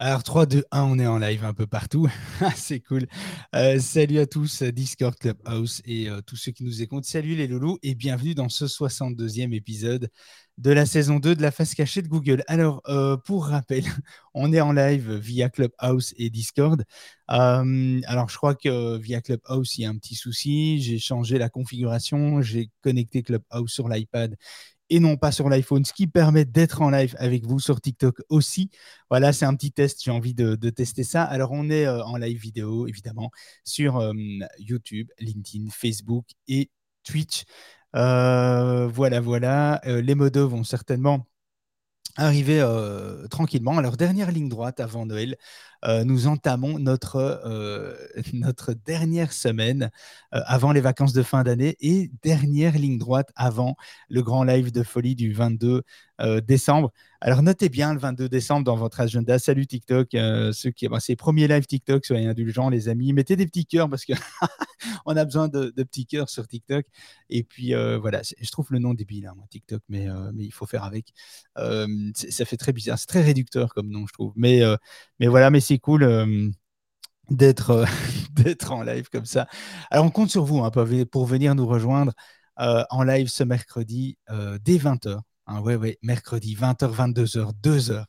Alors 3, 2, 1, on est en live un peu partout. c'est cool. Euh, salut à tous, Discord Clubhouse et euh, tous ceux qui nous écoutent. Salut les loulous et bienvenue dans ce 62e épisode de la saison 2 de la face cachée de Google. Alors, euh, pour rappel, on est en live via Clubhouse et Discord. alors, je crois que via Clubhouse, il y a un petit souci. J'ai changé la configuration. J'ai connecté Clubhouse sur l'iPad et non pas sur l'iPhone, ce qui permet d'être en live avec vous sur TikTok aussi. Voilà, c'est un petit test, j'ai envie de, tester ça. Alors, on est euh, en live vidéo, évidemment, sur euh, YouTube, LinkedIn, Facebook et Twitch. Euh, voilà, voilà. les modos vont certainement arriver tranquillement. Alors, dernière ligne droite avant Noël. Euh, nous entamons notre, euh, notre dernière semaine euh, avant les vacances de fin d'année et dernière ligne droite avant le grand live de folie du 22 décembre. Alors notez bien le 22 décembre dans votre agenda. Salut TikTok, ceux qui, bah, c'est premier live TikTok, soyez indulgents les amis. Mettez des petits cœurs parce que on a besoin de, petits cœurs sur TikTok. Et puis voilà, je trouve le nom débile, hein, TikTok, mais, mais il faut faire avec. ça fait très bizarre, c'est très réducteur comme nom, je trouve. Mais, mais voilà, mais c'est cool euh, d'être euh, d'être en live comme ça. Alors, on compte sur vous hein, pour venir nous rejoindre euh, en live ce mercredi dès 20h. Hein, ouais, ouais, mercredi, 20h, 22h, 2h.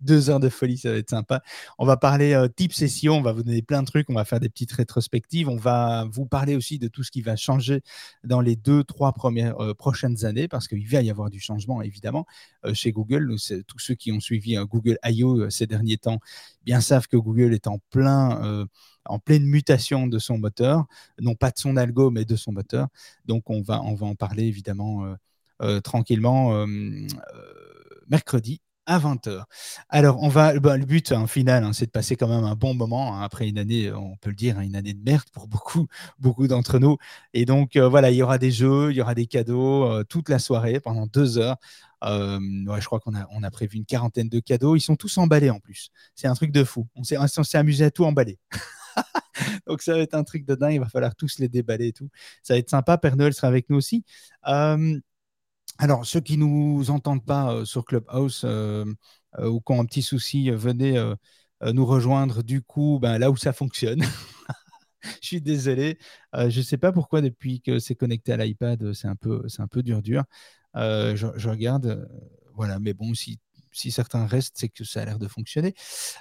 2 heures de folie, ça va être sympa. On va parler euh, type session, on va vous donner plein de trucs, on va faire des petites rétrospectives, on va vous parler aussi de tout ce qui va changer dans les deux, trois premières, euh, prochaines années, parce qu'il va y avoir du changement, évidemment, euh, chez Google. tous ceux qui ont suivi Google I.O. ces derniers temps bien savent que Google est en plein en pleine mutation de son moteur, non pas de son algo, mais de son moteur. Donc on va, on va en parler évidemment tranquillement euh, euh, mercredi à 20h. Alors, on va, bah, le but hein, final, hein, c'est de passer quand même un bon moment hein, après une année, on peut le dire, une année de merde pour beaucoup, beaucoup d'entre nous. Et donc, voilà, il y aura des jeux, il y aura des cadeaux toute la soirée pendant deux heures. je crois qu'on a, on a prévu une quarantaine de cadeaux. Ils sont tous emballés en plus. C'est un truc de fou. On s'est, on s'est amusé à tout emballer. donc, ça va être un truc de dingue. Il va falloir tous les déballer et tout. Ça va être sympa. Père Noël sera avec nous aussi. Alors, ceux qui ne nous entendent pas euh, sur Clubhouse euh, euh, ou qui ont un petit souci, venez nous rejoindre du coup ben, là où ça fonctionne. je suis désolé. je ne sais pas pourquoi depuis que c'est connecté à l'iPad, c'est un peu, dur dur. Je, regarde, voilà. Mais bon, si, si certains restent, c'est que ça a l'air de fonctionner.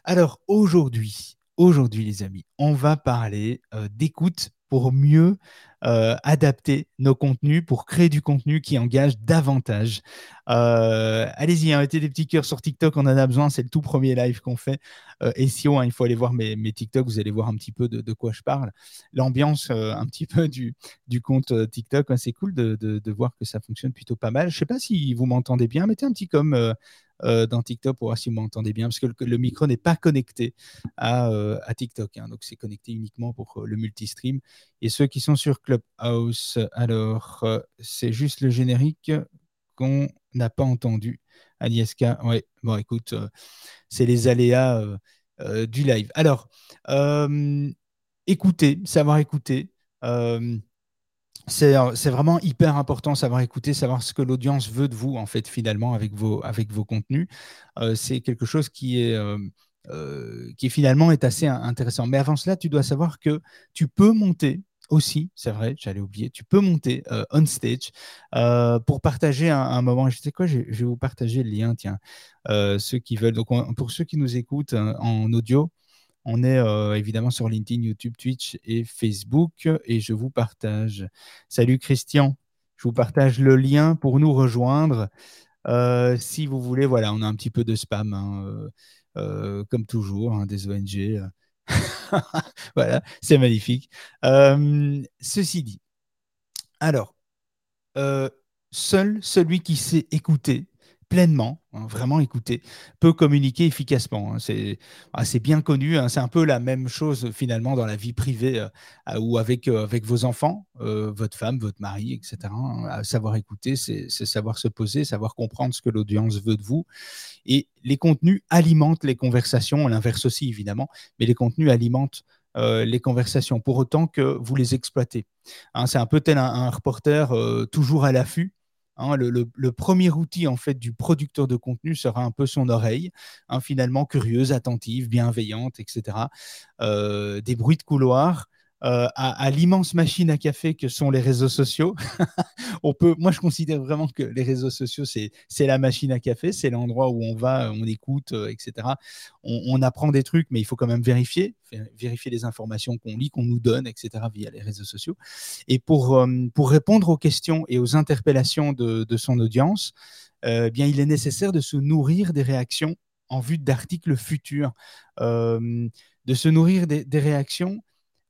Alors aujourd'hui, aujourd'hui les amis, on va parler d'écoute pour mieux euh, adapter nos contenus, pour créer du contenu qui engage davantage. Euh, allez-y, hein, mettez des petits cœurs sur TikTok, on en a besoin, c'est le tout premier live qu'on fait. Euh, et si hein, il faut aller voir mes, TikTok, vous allez voir un petit peu de, quoi je parle. L'ambiance un petit peu du, compte TikTok, hein, c'est cool de, de, voir que ça fonctionne plutôt pas mal. Je ne sais pas si vous m'entendez bien, mettez un petit comme euh, dans TikTok pour voir si vous m'entendez bien, parce que le, micro n'est pas connecté à, euh, TikTok. Hein. donc, c'est connecté uniquement pour euh, le multistream. Et ceux qui sont sur Clubhouse, alors, c'est juste le générique qu'on n'a pas entendu. Agnieszka, ouais, bon, écoute, c'est les aléas du live. Alors, écoutez, savoir écouter c'est vraiment hyper important savoir écouter, savoir ce que l'audience veut de vous en fait finalement avec vos avec vos contenus. Euh, c'est quelque chose qui est euh, euh, qui finalement est assez intéressant. Mais avant cela, tu dois savoir que tu peux monter aussi, c'est vrai, j'allais oublier, tu peux monter on stage pour partager un, moment. Je sais quoi, je, vais vous partager le lien, tiens, ceux qui veulent. Donc, pour ceux qui nous écoutent en audio, on est euh, évidemment sur LinkedIn, YouTube, Twitch et Facebook et je vous partage. Salut Christian, je vous partage le lien pour nous rejoindre. Euh, si vous voulez, voilà, on a un petit peu de spam, hein, euh, comme toujours, hein, des ONG. voilà, c'est magnifique. ceci dit, alors, seul celui qui sait écouter pleinement, hein, vraiment écouter, peut communiquer efficacement. Hein. Ah, c'est bien connu, hein. c'est un peu la même chose finalement dans la vie privée euh, ou avec, euh, avec vos enfants, euh, votre femme, votre mari, etc. savoir écouter, c'est savoir se poser, savoir comprendre ce que l'audience veut de vous. Et les contenus alimentent les conversations, l'inverse aussi évidemment, mais les contenus alimentent les conversations pour autant que vous les exploitez. c'est un peu tel un, reporter toujours à l'affût Hein, le, premier outil en fait du producteur de contenu sera un peu son oreille, hein, finalement curieuse, attentive, bienveillante, etc. Euh, des bruits de couloir, euh, à, l'immense machine à café que sont les réseaux sociaux. on peut, moi, je considère vraiment que les réseaux sociaux, c'est, la machine à café, c'est l'endroit où on va, on écoute, euh, etc. On, apprend des trucs, mais il faut quand même vérifier, vérifier les informations qu'on lit, qu'on nous donne, etc. via les réseaux sociaux. Et pour, euh, pour répondre aux questions et aux interpellations de, son audience, bien, il est nécessaire de se nourrir des réactions en vue d'articles futurs, de se nourrir des réactions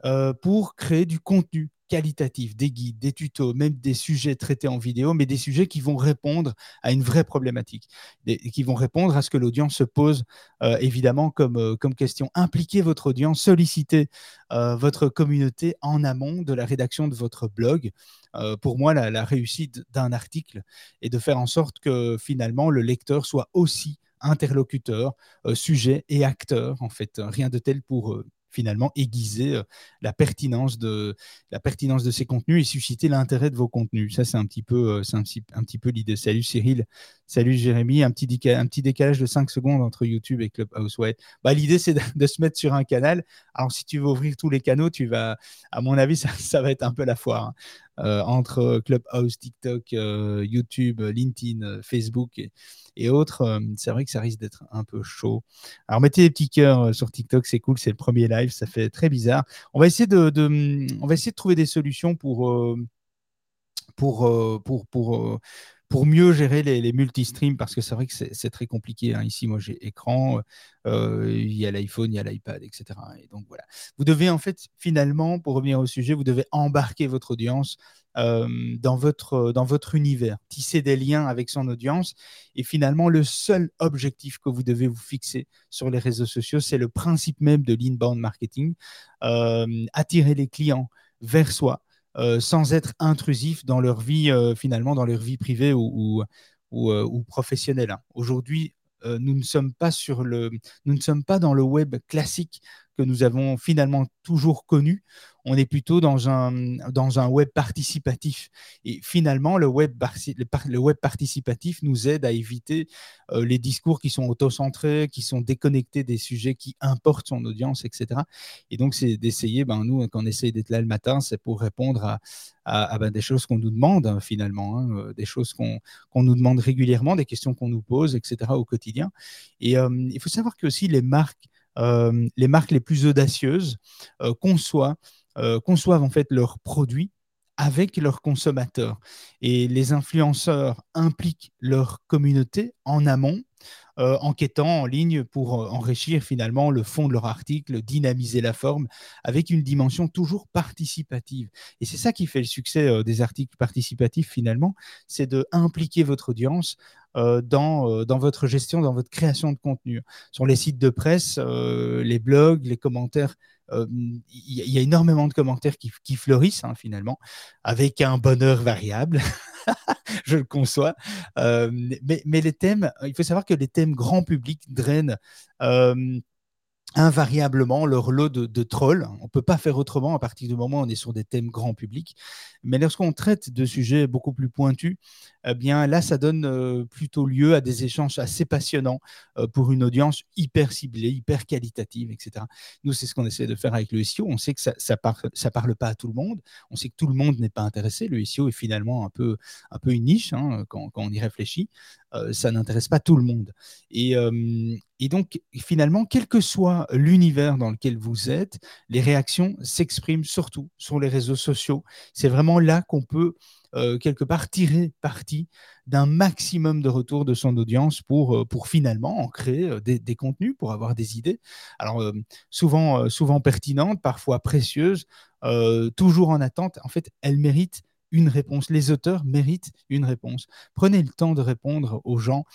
euh, pour créer du contenu qualitatif, des guides, des tutos, même des sujets traités en vidéo, mais des sujets qui vont répondre à une vraie problématique, qui vont répondre à ce que l'audience se pose euh, évidemment comme, euh, comme question. Impliquez votre audience, sollicitez votre communauté en amont de la rédaction de votre blog. pour moi, la, la réussite d'un article est de faire en sorte que finalement le lecteur soit aussi interlocuteur, sujet et acteur, en fait. Rien de tel pour finalement aiguiser euh, la pertinence de la pertinence de ces contenus et susciter l'intérêt de vos contenus. Ça, c'est un petit peu, euh, un, un, l'idée. Salut Cyril, salut Jérémy. Un petit, un petit décalage de 5 secondes entre YouTube et Clubhouse. Ouais. Bah, l'idée, c'est de, se mettre sur un canal. Alors, si tu veux ouvrir tous les canaux, tu vas, à mon avis, ça, ça va être un peu la foire. Hein. Euh, entre Clubhouse, TikTok, YouTube, LinkedIn, Facebook et, autres, euh, c'est vrai que ça risque d'être un peu chaud. Alors mettez des petits cœurs euh, sur TikTok, c'est cool, c'est le premier live, ça fait très bizarre. On va essayer de, on va essayer de trouver des solutions pour, euh, pour, pour, pour, pour mieux gérer les, multistreams, parce que c'est vrai que c'est très compliqué. Hein. Ici, moi, j'ai écran, il y a l'iPhone, il y a l'iPad, etc. Et donc voilà. Vous devez en fait, finalement, pour revenir au sujet, vous devez embarquer votre audience euh, dans, votre, dans votre univers, tisser des liens avec son audience. Et finalement, le seul objectif que vous devez vous fixer sur les réseaux sociaux, c'est le principe même de l'inbound marketing, euh, attirer les clients vers soi. Euh, sans être intrusif dans leur vie, finalement, dans leur vie privée ou, ou, ou, professionnelle. Hein. Aujourd'hui, nous ne sommes pas sur le, nous ne sommes pas dans le web classique que nous avons finalement toujours connu on est plutôt dans un, dans un web participatif. Et finalement, le web, le web participatif nous aide à éviter euh, les discours qui sont autocentrés, qui sont déconnectés des sujets qui importent son audience, etc. Et donc, c'est d'essayer, ben, nous, quand on essaye d'être là le matin, c'est pour répondre à, à, ben, des choses qu'on nous demande hein, finalement, hein, euh, des choses qu'on nous demande régulièrement, des questions qu'on nous pose, etc. au quotidien. Et euh, il faut savoir que aussi les marques, les marques les plus audacieuses conçoivent euh, conçoivent en fait leurs produits avec leurs consommateurs. Et les influenceurs impliquent leur communauté en amont, euh, enquêtant en ligne pour euh, enrichir finalement le fond de leur article, dynamiser la forme, avec une dimension toujours participative. Et c'est ça qui fait le succès des articles participatifs finalement, c'est de impliquer votre audience dans, dans, votre gestion, dans votre création de contenu. Sur les sites de presse, les blogs, les commentaires il y, a énormément de commentaires qui, fleurissent hein, finalement, avec un bonheur variable. je le conçois. mais, mais, les thèmes, il faut savoir que les thèmes grand public drainent invariablement leur lot de, trolls. On ne peut pas faire autrement à partir du moment où on est sur des thèmes grand public. Mais lorsqu'on traite de sujets beaucoup plus pointus, eh bien là, ça donne euh, plutôt lieu à des échanges assez passionnants euh, pour une audience hyper ciblée, hyper qualitative, etc. Nous, c'est ce qu'on essaie de faire avec le SEO. On sait que ça ne parle, pas à tout le monde. On sait que tout le monde n'est pas intéressé. Le SEO est finalement un peu, un peu une niche hein, quand, on y réfléchit. Euh, ça n'intéresse pas tout le monde. Et donc, finalement, quel que soit l'univers dans lequel vous êtes, les réactions s'expriment surtout sur les réseaux sociaux. C'est vraiment là qu'on peut euh, quelque part tirer parti d'un maximum de retour de son audience pour, euh, pour finalement en créer euh, des, contenus, pour avoir des idées. Alors, souvent, souvent pertinentes, parfois précieuses, toujours en attente. En fait, elles méritent une réponse. Les auteurs méritent une réponse. Prenez le temps de répondre aux gens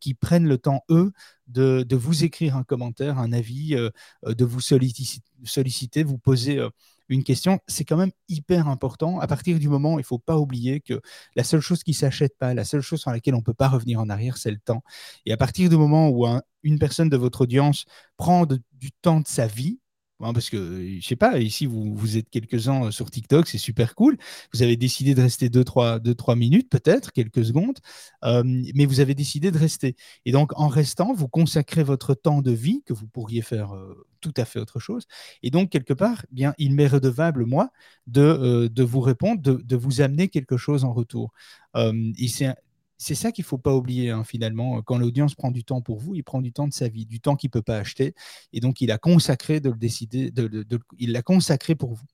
qui prennent le temps, eux, de, vous écrire un commentaire, un avis, de vous solliciter, vous poser une question, c'est quand même hyper important. À partir du moment, il ne faut pas oublier que la seule chose qui ne s'achète pas, la seule chose sur laquelle on ne peut pas revenir en arrière, c'est le temps. Et à partir du moment où une personne de votre audience prend du temps de sa vie, Hein, parce que, je sais pas, ici, vous, vous êtes quelques-uns euh, sur TikTok, c'est super cool. Vous avez décidé de rester 2-3 minutes, peut-être, quelques secondes, euh, mais vous avez décidé de rester. Et donc, en restant, vous consacrez votre temps de vie, que vous pourriez faire euh, tout à fait autre chose. Et donc, quelque part, eh bien, il m'est redevable, moi, de, de vous répondre, de, de, vous amener quelque chose en retour. et c'est c'est ça qu'il ne faut pas oublier hein, finalement. Quand l'audience prend du temps pour vous, il prend du temps de sa vie, du temps qu'il ne peut pas acheter. Et donc, il a consacré de le décider, de, il l'a consacré pour vous.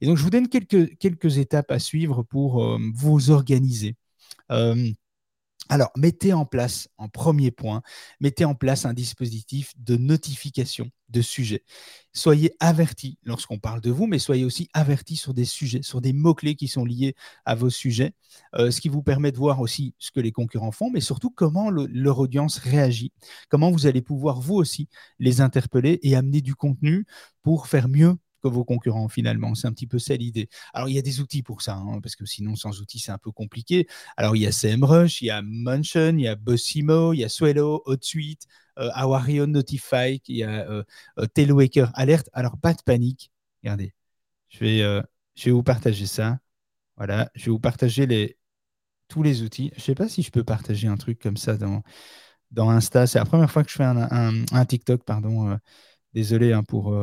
Et donc, je vous donne quelques, quelques étapes à suivre pour euh, vous organiser. Euh, alors, mettez en place, en premier point, mettez en place un dispositif de notification de sujets. Soyez avertis lorsqu'on parle de vous, mais soyez aussi avertis sur des sujets, sur des mots-clés qui sont liés à vos sujets, euh, ce qui vous permet de voir aussi ce que les concurrents font, mais surtout comment leur audience réagit, comment vous allez pouvoir vous aussi les interpeller et amener du contenu pour faire mieux que vos concurrents finalement. C'est un petit peu ça l'idée. Alors il y a des outils pour ça, hein, parce que sinon sans outils c'est un peu compliqué. Alors il y a SEMrush, il y a Munchen, il y a Bossimo, il y a Swello, HotSuite, euh, Awario Notify, il y a euh, euh, Telewaker Alert. Alors pas de panique. Regardez, je vais, euh, je vais vous partager ça. Voilà, je vais vous partager les, tous les outils. Je ne sais pas si je peux partager un truc comme ça dans, dans Insta. C'est la première fois que je fais un, un, TikTok, pardon. désolé hein, pour,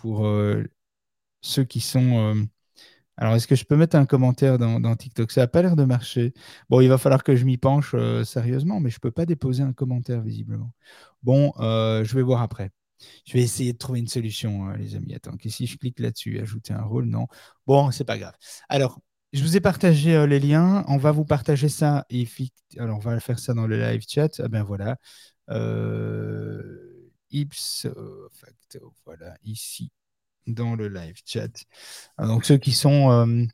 pour euh, ceux qui sont. Euh, alors, est-ce que je peux mettre un commentaire dans, TikTok? Ça n'a pas l'air de marcher. Bon, il va falloir que je m'y penche euh, sérieusement, mais je ne peux pas déposer un commentaire visiblement. Bon, je vais voir après. Je vais essayer de trouver une solution, les amis. Attends, que si je clique là-dessus, ajouter un rôle, non. Bon, c'est pas grave. Alors, je vous ai partagé les liens. On va vous partager ça. Et alors, on va faire ça dans le live chat. Ah ben voilà. Ips facto, voilà, ici, dans le live chat. Ah, donc ceux qui sont... Euh,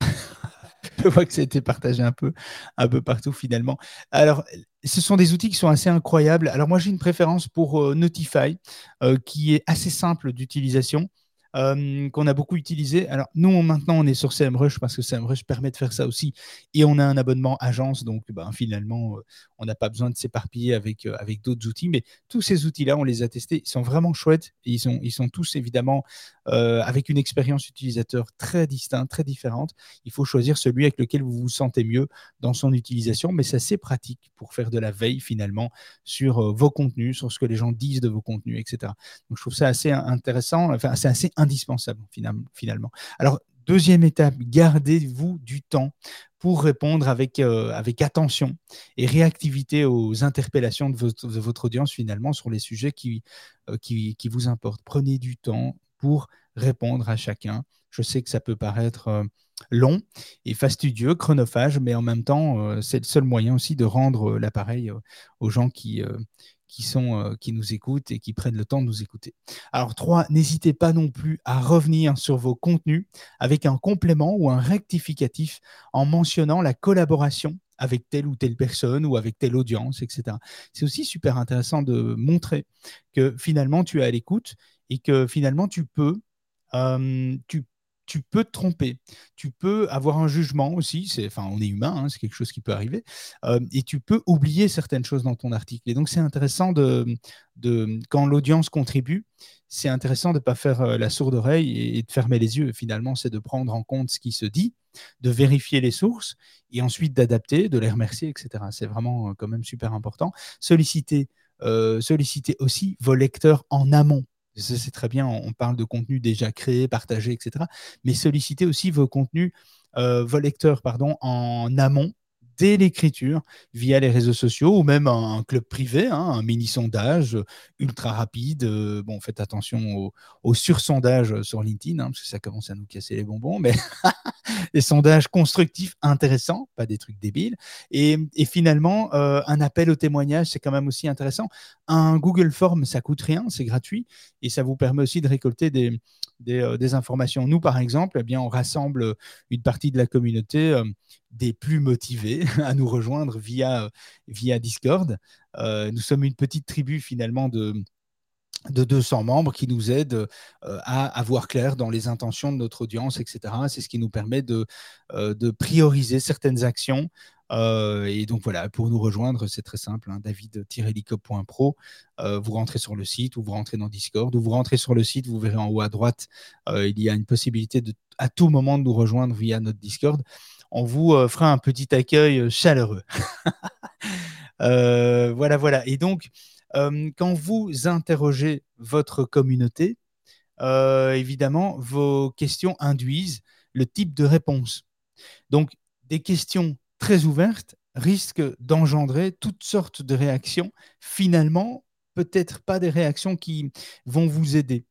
je vois que ça a été partagé un peu, un peu partout finalement. Alors, ce sont des outils qui sont assez incroyables. Alors moi, j'ai une préférence pour euh, Notify, euh, qui est assez simple d'utilisation. Euh, qu'on a beaucoup utilisé. Alors, nous, maintenant, on est sur CMrush parce que CMrush permet de faire ça aussi. Et on a un abonnement agence, donc ben, finalement, euh, on n'a pas besoin de s'éparpiller avec, euh, avec d'autres outils. Mais tous ces outils-là, on les a testés. Ils sont vraiment chouettes. Et ils, sont, ils sont tous évidemment avec une expérience utilisateur très distincte, très différente. Il faut choisir celui avec lequel vous vous sentez mieux dans son utilisation. Mais c'est assez pratique pour faire de la veille finalement sur vos contenus, sur ce que les gens disent de vos contenus, etc. Donc, je trouve ça assez intéressant, enfin, c'est assez indispensable finalement. Alors, deuxième étape, gardez-vous du temps pour répondre avec, euh, avec attention et réactivité aux interpellations de votre, audience finalement sur les sujets qui, euh, qui, qui, vous importent. Prenez du temps pour répondre à chacun. Je sais que ça peut paraître euh, long et fastidieux, chronophage, mais en même temps, c'est le seul moyen aussi de rendre l'appareil aux gens qui, qui, sont, euh, qui nous écoutent et qui prennent le temps de nous écouter. Alors, trois, n'hésitez pas non plus à revenir sur vos contenus avec un complément ou un rectificatif en mentionnant la collaboration avec telle ou telle personne ou avec telle audience, etc. C'est aussi super intéressant de montrer que finalement tu es à l'écoute et que finalement tu peux, euh, tu tu peux te tromper, tu peux avoir un jugement aussi, enfin on est humain, hein, c'est quelque chose qui peut arriver, euh, et tu peux oublier certaines choses dans ton article. Et donc c'est intéressant de, de quand l'audience contribue, c'est intéressant de ne pas faire euh, la sourde oreille et, de fermer les yeux. Finalement, c'est de prendre en compte ce qui se dit, de vérifier les sources et ensuite d'adapter, de les remercier, etc. C'est vraiment euh, quand même super important. Solliciter, solliciter aussi vos lecteurs en amont c'est très bien, on parle de contenu déjà créé, partagé, etc. Mais sollicitez aussi vos contenus, euh, vos lecteurs, pardon, en amont dès l'écriture via les réseaux sociaux ou même un, club privé, hein, un mini sondage ultra rapide. Euh, bon, faites attention au, au sursondage sur LinkedIn, hein, parce que ça commence à nous casser les bonbons, mais des sondages constructifs, intéressants, pas des trucs débiles. Et, finalement, euh, un appel au témoignage, c'est quand même aussi intéressant. Un Google Form, ça coûte rien, c'est gratuit, et ça vous permet aussi de récolter des, euh, des, informations. Nous, par exemple, eh bien, on rassemble une partie de la communauté euh, des plus motivés à nous rejoindre via, via Discord. Euh, nous sommes une petite tribu finalement de, de 200 membres qui nous aident à avoir clair dans les intentions de notre audience, etc. C'est ce qui nous permet de, de prioriser certaines actions euh, et donc voilà, pour nous rejoindre, c'est très simple, hein, david-helicop.pro. Euh, vous rentrez sur le site ou vous rentrez dans Discord ou vous rentrez sur le site, vous verrez en haut à droite, euh, il y a une possibilité à tout moment de nous rejoindre via notre Discord. On vous fera un petit accueil chaleureux. voilà, voilà. Et donc, quand vous interrogez votre communauté, évidemment, vos questions induisent le type de réponse. Donc, des questions très ouverte risque d'engendrer toutes sortes de réactions, finalement, peut-être pas des réactions qui vont vous aider.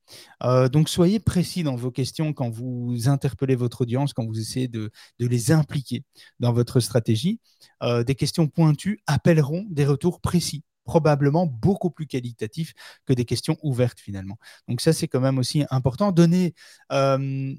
Euh, donc soyez précis dans vos questions quand vous interpellez votre audience, quand vous essayez de, les impliquer dans votre stratégie. Euh, des questions pointues appelleront des retours précis probablement beaucoup plus qualitatifs que des questions ouvertes finalement. Donc ça, c'est quand même aussi important. Donner euh,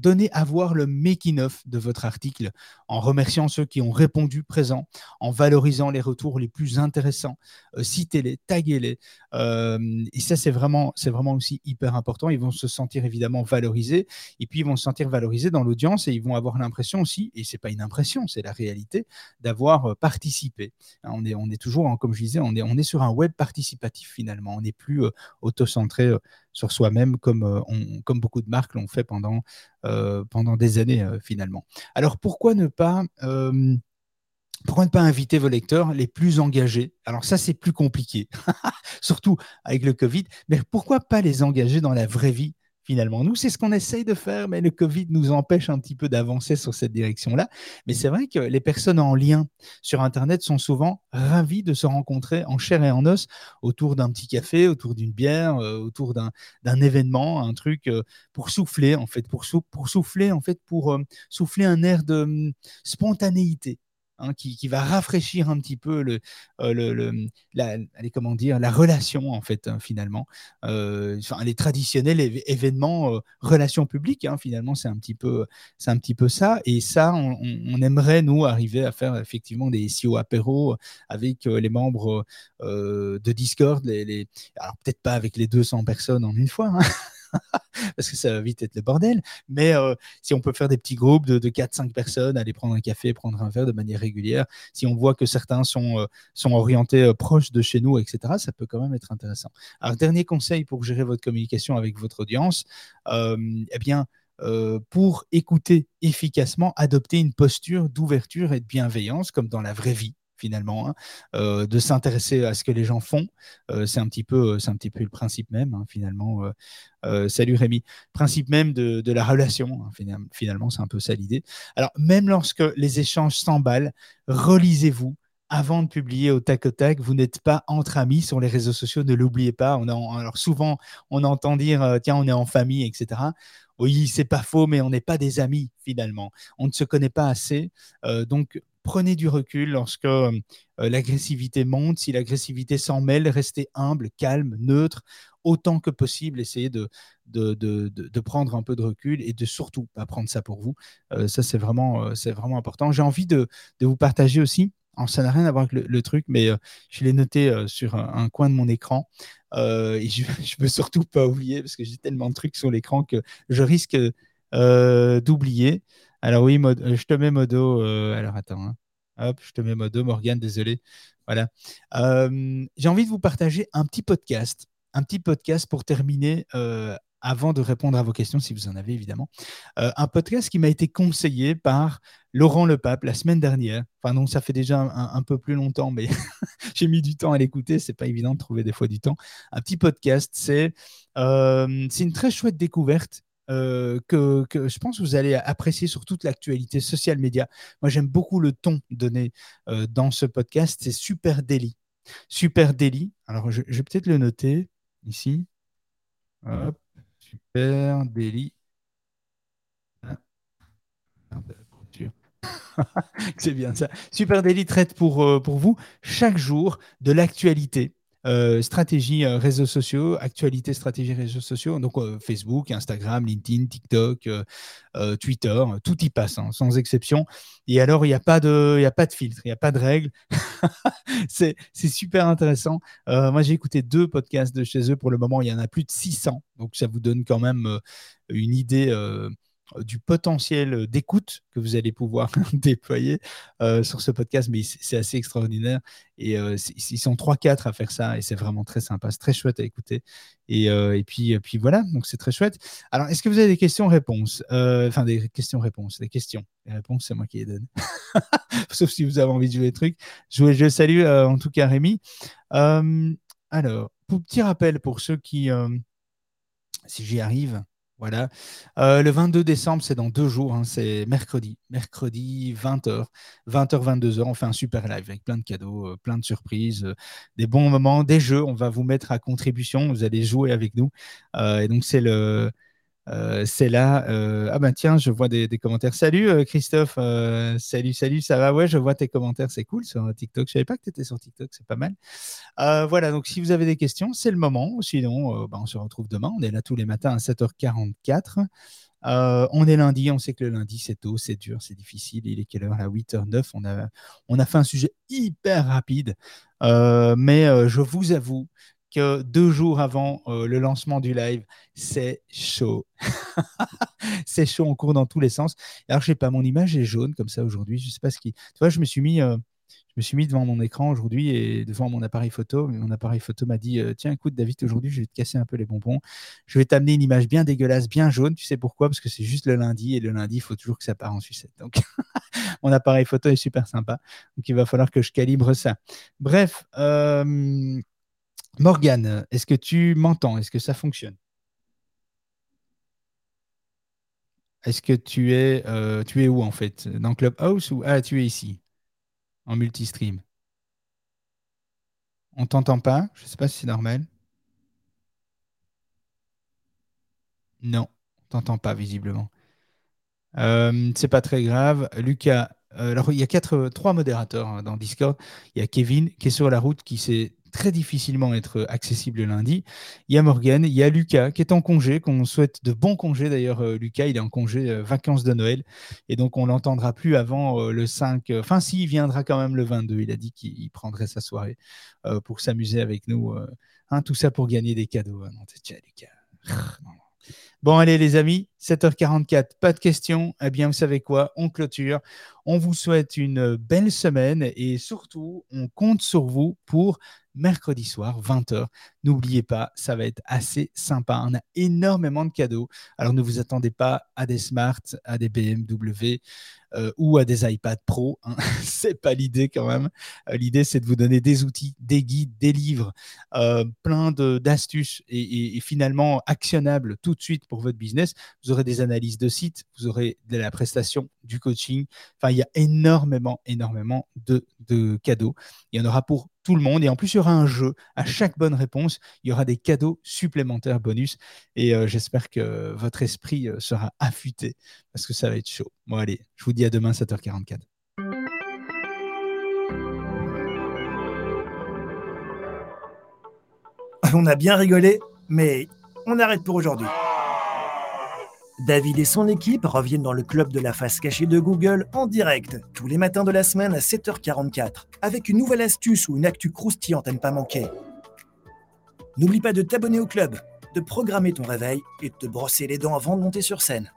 donnez à voir le making-of de votre article en remerciant ceux qui ont répondu présent, en valorisant les retours les plus intéressants. Euh, citez-les, taguez-les. Euh, et ça, c'est vraiment, vraiment aussi hyper important. Ils vont se sentir évidemment valorisés et puis ils vont se sentir valorisés dans l'audience et ils vont avoir l'impression aussi, et c'est pas une impression, c'est la réalité, d'avoir euh, participé. Hein, on est, on est toujours, comme je disais, on est, on est sur un web participatif finalement. On n'est plus auto-centré sur soi-même comme, euh, comme beaucoup de marques l'ont fait pendant, euh, des années euh, finalement. Alors pourquoi ne pas... Pourquoi ne pas inviter vos lecteurs les plus engagés? Alors ça, c'est plus compliqué, surtout avec le Covid, mais pourquoi pas les engager dans la vraie vie? Finalement. Nous, c'est ce qu'on essaye de faire, mais le Covid nous empêche un petit peu d'avancer sur cette direction-là. Mais c'est vrai que les personnes en lien sur Internet sont souvent ravies de se rencontrer en chair et en os autour d'un petit café, autour d'une bière, euh, autour d'un événement, un truc euh, pour souffler, en fait, pour, souffler, en fait, pour euh, souffler un air de hum, spontanéité Hein, qui, va rafraîchir un petit peu le, euh, le, la, comment dire, la relation, en fait, hein, finalement. Euh, les traditionnels événements, euh, relations publiques, hein, finalement, c'est un, petit peu, un petit peu ça. Et ça, on, aimerait, nous, arriver à faire effectivement des SEO apéros avec les membres de Discord. Alors, peut-être pas avec les 200 personnes en une fois. parce que ça va vite être le bordel. Mais euh, si on peut faire des petits groupes de, 4-5 personnes, aller prendre un café, prendre un verre de manière régulière, si on voit que certains sont, euh, orientés euh, proches de chez nous, etc., ça peut quand même être intéressant. Alors, dernier conseil pour gérer votre communication avec votre audience, eh bien, pour écouter efficacement, adopter une posture d'ouverture et de bienveillance, comme dans la vraie vie finalement, hein, euh, de s'intéresser à ce que les gens font. Euh, c'est un petit peu, c'est un petit peu le principe même, hein, finalement. Euh, salut Rémi, principe même de, la relation. Hein, finalement, c'est un peu ça l'idée. Alors, même lorsque les échanges s'emballent, relisez-vous avant de publier au tac au tac. Vous n'êtes pas entre amis sur les réseaux sociaux, ne l'oubliez pas. Alors souvent, on entend dire tiens, on est en famille, etc. Oui, c'est pas faux, mais on n'est pas des amis finalement. On ne se connaît pas assez. donc, prenez du recul lorsque euh, l'agressivité monte. Si l'agressivité s'en mêle, restez humble, calme, neutre, autant que possible. Essayez de, de, prendre un peu de recul et de surtout pas prendre ça pour vous. Euh, ça, c'est vraiment, euh, vraiment important. J'ai envie de, vous partager aussi. ça n'a rien à voir avec le, truc, mais je l'ai noté sur un, coin de mon écran. et je ne veux surtout pas oublier parce que j'ai tellement de trucs sur l'écran que je risque d'oublier. Alors oui, euh, je te mets modo. Euh, alors attends. Hein. Hop, je te mets modo, Morgane, désolé. Voilà. Euh, j'ai envie de vous partager un petit podcast. Un petit podcast pour terminer avant de répondre à vos questions, si vous en avez évidemment. un podcast qui m'a été conseillé par Laurent Lepape la semaine dernière. Enfin, non, ça fait déjà un, peu plus longtemps, mais j'ai mis du temps à l'écouter. C'est pas évident de trouver des fois du temps. Un petit podcast, c'est une très chouette découverte que, que, je pense que vous allez apprécier sur toute l'actualité social média. Moi, j'aime beaucoup le ton donné dans ce podcast. C'est Super Daily. Super Daily. Alors, je, vais peut-être le noter ici. Super. Ah. C'est bien ça. Super Daily traite pour, euh, pour vous chaque jour de l'actualité. Euh, stratégie euh, réseaux sociaux, actualité stratégie réseaux sociaux, donc Facebook, Instagram, LinkedIn, TikTok, Twitter, tout y passe, hein, sans exception. Et alors, il n'y a, pas de, a pas de filtre, il n'y a pas de règles. c'est super intéressant. moi, j'ai écouté deux podcasts de chez eux. Pour le moment, il y en a plus de 600. Donc, ça vous donne quand même une idée euh, du potentiel d'écoute que vous allez pouvoir déployer euh, sur ce podcast, mais c'est assez extraordinaire. Et euh, ils sont 3-4 à faire ça, et c'est vraiment très sympa, c'est très chouette à écouter. Et, puis, voilà, donc c'est très chouette. Alors, est-ce que vous avez des questions-réponses Enfin, des questions-réponses, des questions? Les réponses, c'est moi qui les donne. Sauf si vous avez envie de jouer des trucs. Je, je salue en tout cas Rémi. alors, petit rappel pour ceux qui, si j'y arrive, voilà. Euh, le 22 décembre, c'est dans deux jours, hein, c'est mercredi. Mercredi, 20h. 20h, 22h, on fait un super live avec plein de cadeaux, euh, plein de surprises, euh, des bons moments, des jeux. On va vous mettre à contribution. Vous allez jouer avec nous. et donc, c'est le euh, c'est là. Euh, ah ben tiens, je vois des, commentaires. Salut euh, Christophe, salut, salut, ça va? Ouais, je vois tes commentaires, c'est cool sur TikTok. Je savais pas que tu étais sur TikTok, c'est pas mal. voilà, donc si vous avez des questions, c'est le moment. Sinon, ben, on se retrouve demain. On est là tous les matins à 7h44. on est lundi, on sait que le lundi c'est tôt, c'est dur, c'est difficile. Il est quelle heure? Là 8h09. On a, on a fait un sujet hyper rapide, mais je vous avoue que deux jours avant euh, le lancement du live, c'est chaud. c'est chaud, on court dans tous les sens. Alors, je sais pas, mon image est jaune comme ça aujourd'hui. Je sais pas ce qui. Tu vois, je me suis mis. Euh, je me suis mis devant mon écran aujourd'hui et devant mon appareil photo. Mon appareil photo m'a dit euh, Tiens, écoute, David, aujourd'hui, je vais te casser un peu les bonbons. Je vais t'amener une image bien dégueulasse, bien jaune. Tu sais pourquoi? Parce que c'est juste le lundi et le lundi, il faut toujours que ça part en sucette. Donc, mon appareil photo est super sympa. Donc, il va falloir que je calibre ça. Bref, Morgane, est-ce que tu m'entends? Est-ce que ça fonctionne? Est-ce que tu es, euh, tu où en fait? Dans Clubhouse ou ah tu es ici en multistream? On t'entend pas? Je ne sais pas si c'est normal. Non, on t'entend pas visiblement. Euh, c'est pas très grave. Lucas, alors il y a quatre, trois modérateurs hein, dans Discord. Il y a Kevin qui est sur la route, qui s'est très difficilement être accessible lundi. Il y a Morgan, il y a Lucas qui est en congé, qu'on souhaite de bons congés d'ailleurs. Euh, Lucas, il est en congé euh, vacances de Noël et donc on l'entendra plus avant euh, le 5. Enfin, si, viendra quand même le 22. Il a dit qu'il prendrait sa soirée pour s'amuser avec nous. Hein, tout ça pour gagner des cadeaux. Hein. Bon, allez, les amis, 7h44, pas de questions. Eh bien, vous savez quoi? On clôture. On vous souhaite une belle semaine et surtout, on compte sur vous pour mercredi soir, 20h. N'oubliez pas, ça va être assez sympa. On a énormément de cadeaux. Alors ne vous attendez pas à des Smart, à des BMW euh, ou à des iPad Pro. Hein. c'est pas l'idée quand même. Euh, l'idée, c'est de vous donner des outils, des guides, des livres, euh, plein d'astuces et, finalement actionnables tout de suite pour votre business. Aurez des analyses de sites, vous aurez de la prestation, du coaching. Enfin, il y a énormément, énormément de, de cadeaux. Il y en aura pour tout le monde. Et en plus, il y aura un jeu. À chaque bonne réponse, il y aura des cadeaux supplémentaires bonus. Et euh, j'espère que votre esprit euh, sera affûté parce que ça va être chaud. Bon, allez, je vous dis à demain, 7h44. On a bien rigolé, mais on arrête pour aujourd'hui. David et son équipe reviennent dans le club de la face cachée de Google en direct, tous les matins de la semaine à 7h44, avec une nouvelle astuce ou une actu croustillante à ne pas manquer. N'oublie pas de t'abonner au club, de programmer ton réveil et de te brosser les dents avant de monter sur scène.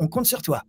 On compte sur toi.